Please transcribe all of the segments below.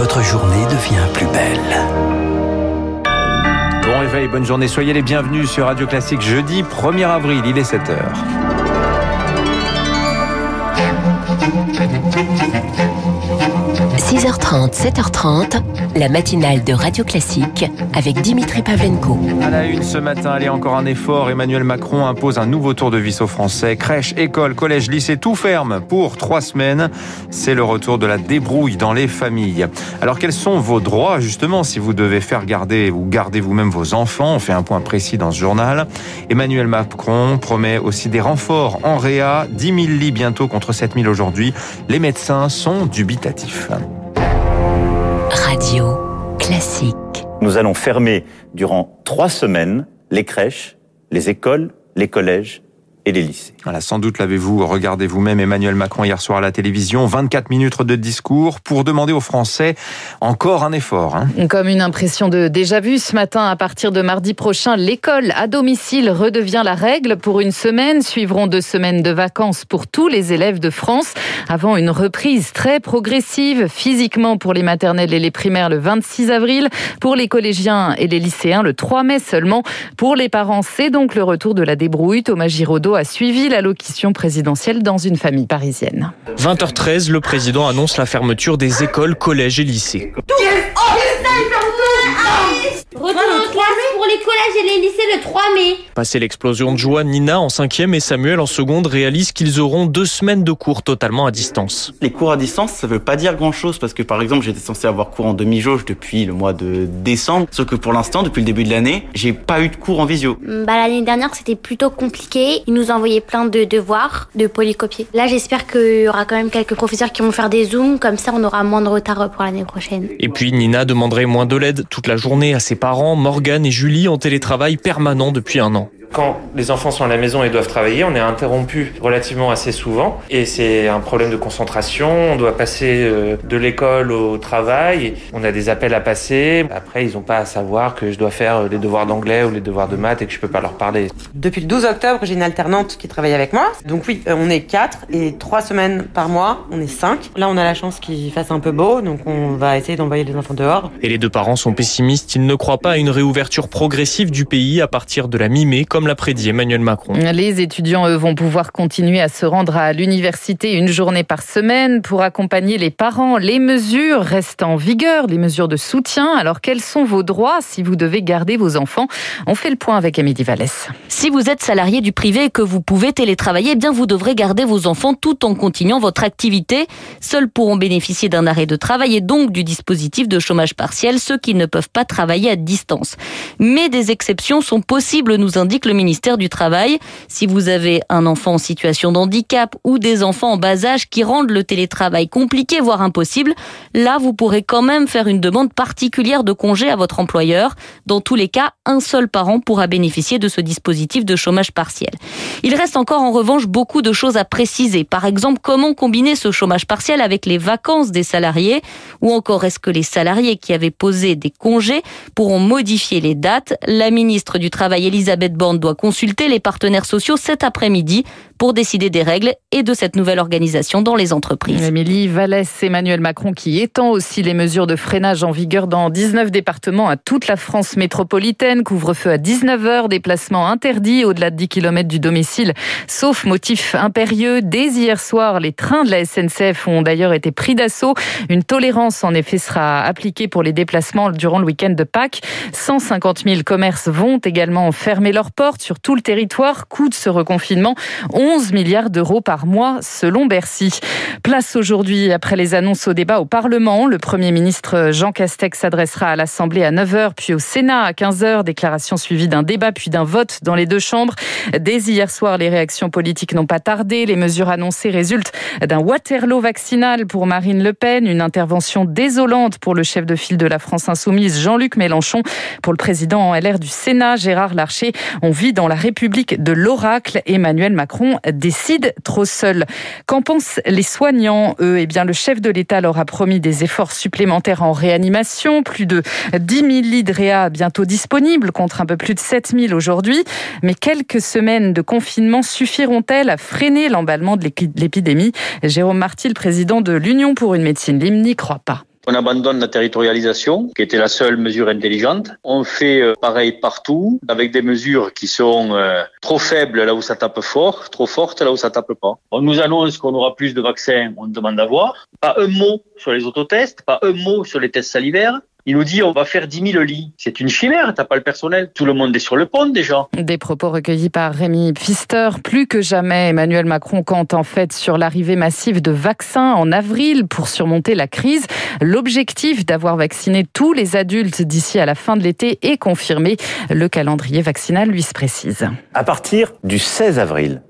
votre journée devient plus belle. Bon réveil, bonne journée, soyez les bienvenus sur Radio Classique jeudi 1er avril, il est 7h. 6h30, 7h30, la matinale de Radio Classique avec Dimitri Pavlenko. À la une ce matin, allez encore un effort. Emmanuel Macron impose un nouveau tour de vis aux Français. Crèche, école, collège, lycée, tout ferme pour trois semaines. C'est le retour de la débrouille dans les familles. Alors quels sont vos droits justement si vous devez faire garder ou garder vous-même vos enfants? On fait un point précis dans ce journal. Emmanuel Macron promet aussi des renforts en réa, 10 000 lits bientôt contre 7 000 aujourd'hui. Les médecins sont dubitatifs. Radio Classique. Nous allons fermer durant trois semaines les crèches, les écoles, les collèges et les lycées. Voilà, sans doute l'avez-vous regardé vous-même Emmanuel Macron hier soir à la télévision. 24 minutes de discours pour demander aux Français encore un effort. Hein. Comme une impression de déjà vu ce matin, à partir de mardi prochain, l'école à domicile redevient la règle pour une semaine. Suivront deux semaines de vacances pour tous les élèves de France avant une reprise très progressive physiquement pour les maternelles et les primaires le 26 avril, pour les collégiens et les lycéens le 3 mai seulement. Pour les parents, c'est donc le retour de la débrouille. Thomas Giraudot a suivi l'allocution présidentielle dans une famille parisienne. 20h13, le président annonce la fermeture des écoles, collèges et lycées. Retour en classe pour les collèges et les lycées le 3 mai. Passé l'explosion de joie, Nina en cinquième et Samuel en seconde réalisent qu'ils auront deux semaines de cours totalement à distance. Les cours à distance, ça veut pas dire grand chose parce que par exemple, j'étais censé avoir cours en demi-jauge depuis le mois de décembre. Sauf que pour l'instant, depuis le début de l'année, j'ai pas eu de cours en visio. Bah, l'année dernière, c'était plutôt compliqué. Ils nous envoyaient plein de devoirs, de polycopier. Là, j'espère qu'il y aura quand même quelques professeurs qui vont faire des zooms. Comme ça, on aura moins de retard pour l'année prochaine. Et puis Nina demanderait moins de l'aide toute la journée à ses parents, Morgane et Julie en télétravail permanent depuis un an. Quand les enfants sont à la maison et doivent travailler, on est interrompu relativement assez souvent et c'est un problème de concentration. On doit passer euh, de l'école au travail, on a des appels à passer. Après, ils n'ont pas à savoir que je dois faire les devoirs d'anglais ou les devoirs de maths et que je peux pas leur parler. Depuis le 12 octobre, j'ai une alternante qui travaille avec moi. Donc oui, euh, on est quatre et trois semaines par mois, on est cinq. Là, on a la chance qu'il fasse un peu beau, donc on va essayer d'envoyer les enfants dehors. Et les deux parents sont pessimistes, ils ne croient pas à une réouverture progressive du pays à partir de la mi-mai, comme l'a prédit Emmanuel Macron. Les étudiants, eux, vont pouvoir continuer à se rendre à l'université une journée par semaine pour accompagner les parents. Les mesures restent en vigueur, les mesures de soutien. Alors, quels sont vos droits si vous devez garder vos enfants? On fait le point avec Amélie Vallès. Si vous êtes salarié du privé et que vous pouvez télétravailler, eh bien vous devrez garder vos enfants tout en continuant votre activité. Seuls pourront bénéficier d'un arrêt de travail et donc du dispositif de chômage partiel ceux qui ne peuvent pas travailler à distance. Mais des exceptions sont possibles, nous indique le ministère du Travail. Si vous avez un enfant en situation de handicap ou des enfants en bas âge qui rendent le télétravail compliqué, voire impossible, là, vous pourrez quand même faire une demande particulière de congé à votre employeur. Dans tous les cas, un seul parent pourra bénéficier de ce dispositif de chômage partiel. Il reste encore en revanche beaucoup de choses à préciser. Par exemple, comment combiner ce chômage partiel avec les vacances des salariés ou encore est-ce que les salariés qui avaient posé des congés pourront modifier les dates? La ministre du Travail, Elisabeth Borne, doit consulter les partenaires sociaux cet après-midi pour décider des règles et de cette nouvelle organisation dans les entreprises. Émilie Vallès, Emmanuel Macron qui étend aussi les mesures de freinage en vigueur dans 19 départements à toute la France métropolitaine. Couvre-feu à 19h, déplacement interdit au-delà de 10 km du domicile, sauf motif impérieux. Dès hier soir, les trains de la SNCF ont d'ailleurs été pris d'assaut. Une tolérance en effet sera appliquée pour les déplacements durant le week-end de Pâques. 150 000 commerces vont également fermer leurs portes sur tout le territoire. Coût de ce reconfinement, 11 milliards d'euros par mois selon Bercy. Place aujourd'hui, après les annonces au débat au Parlement, le Premier ministre Jean Castex s'adressera à l'Assemblée à 9h, puis au Sénat à 15h. Déclaration suivie d'un débat, puis d'un vote dans les deux chambres. Dès hier soir, les réactions politiques n'ont pas tardé. Les mesures annoncées résultent d'un Waterloo vaccinal pour Marine Le Pen, une intervention désolante pour le chef de file de la France insoumise, Jean-Luc Mélenchon. Pour le président en LR du Sénat, Gérard Larcher, on vit dans la République de l'oracle. Emmanuel Macron décide trop seul. Qu'en pensent les soignants Eux, eh bien, le chef de l'État leur a promis des efforts supplémentaires en réanimation, plus de 10 000 lits réa bientôt disponibles contre un peu plus de 7 000 aujourd'hui. Mais quelques semaines de confinement suffiront-elles à freiner l'emballement de l'épidémie? Jérôme Marty, le président de l'Union pour une médecine libre, n'y croit pas. On abandonne la territorialisation, qui était la seule mesure intelligente. On fait euh, pareil partout, avec des mesures qui sont euh, trop faibles là où ça tape fort, trop fortes là où ça tape pas. On nous annonce qu'on aura plus de vaccins, on demande à voir. Pas un mot sur les autotests, pas un mot sur les tests salivaires. Il nous dit on va faire 10 000 lits. C'est une chimère, t'as pas le personnel. Tout le monde est sur le pont déjà. Des propos recueillis par Rémi Pfister. Plus que jamais, Emmanuel Macron compte en fait sur l'arrivée massive de vaccins en avril pour surmonter la crise. L'objectif d'avoir vacciné tous les adultes d'ici à la fin de l'été est confirmé. Le calendrier vaccinal lui se précise. À partir du 16 avril,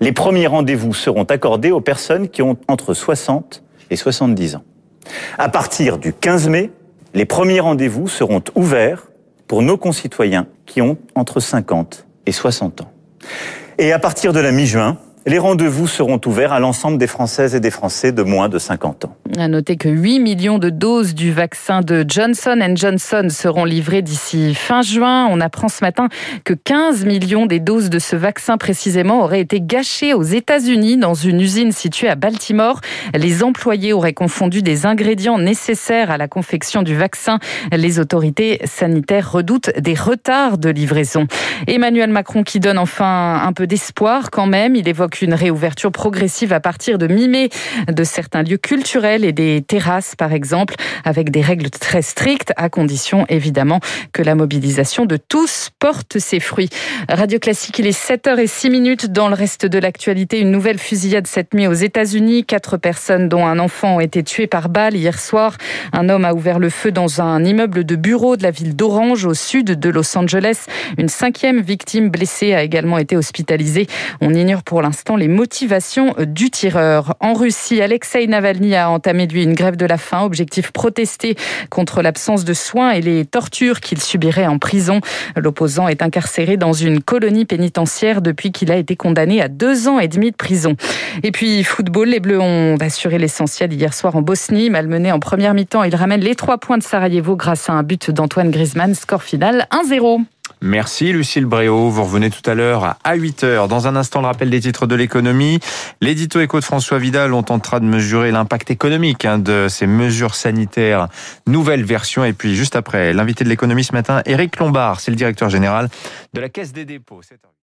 les premiers rendez-vous seront accordés aux personnes qui ont entre 60 et 70 ans. À partir du 15 mai, les premiers rendez-vous seront ouverts pour nos concitoyens qui ont entre 50 et 60 ans. Et à partir de la mi-juin, les rendez-vous seront ouverts à l'ensemble des Françaises et des Français de moins de 50 ans. À noter que 8 millions de doses du vaccin de Johnson Johnson seront livrées d'ici fin juin. On apprend ce matin que 15 millions des doses de ce vaccin précisément auraient été gâchées aux États-Unis dans une usine située à Baltimore. Les employés auraient confondu des ingrédients nécessaires à la confection du vaccin. Les autorités sanitaires redoutent des retards de livraison. Emmanuel Macron qui donne enfin un peu d'espoir quand même. Il évoque une réouverture progressive à partir de mi-mai de certains lieux culturels et des terrasses, par exemple, avec des règles très strictes, à condition évidemment que la mobilisation de tous porte ses fruits. Radio Classique, il est 7h06 minutes. Dans le reste de l'actualité, une nouvelle fusillade cette nuit aux États-Unis. Quatre personnes, dont un enfant, ont été tuées par balle hier soir. Un homme a ouvert le feu dans un immeuble de bureau de la ville d'Orange, au sud de Los Angeles. Une cinquième victime blessée a également été hospitalisée. On ignore pour l'instant les motivations du tireur. En Russie, Alexei Navalny a entamé lui une grève de la faim, objectif protester contre l'absence de soins et les tortures qu'il subirait en prison. L'opposant est incarcéré dans une colonie pénitentiaire depuis qu'il a été condamné à deux ans et demi de prison. Et puis football, les Bleus ont assuré l'essentiel hier soir en Bosnie, malmené en première mi-temps. Ils ramènent les trois points de Sarajevo grâce à un but d'Antoine Griezmann, score final 1-0. Merci Lucille Bréau. Vous revenez tout à l'heure à 8h. Dans un instant, le rappel des titres de l'économie. L'édito éco de François Vidal, on tentera de mesurer l'impact économique hein, de ces mesures sanitaires. Nouvelle version. Et puis juste après, l'invité de l'économie ce matin, Éric Lombard, c'est le directeur général de la Caisse des dépôts.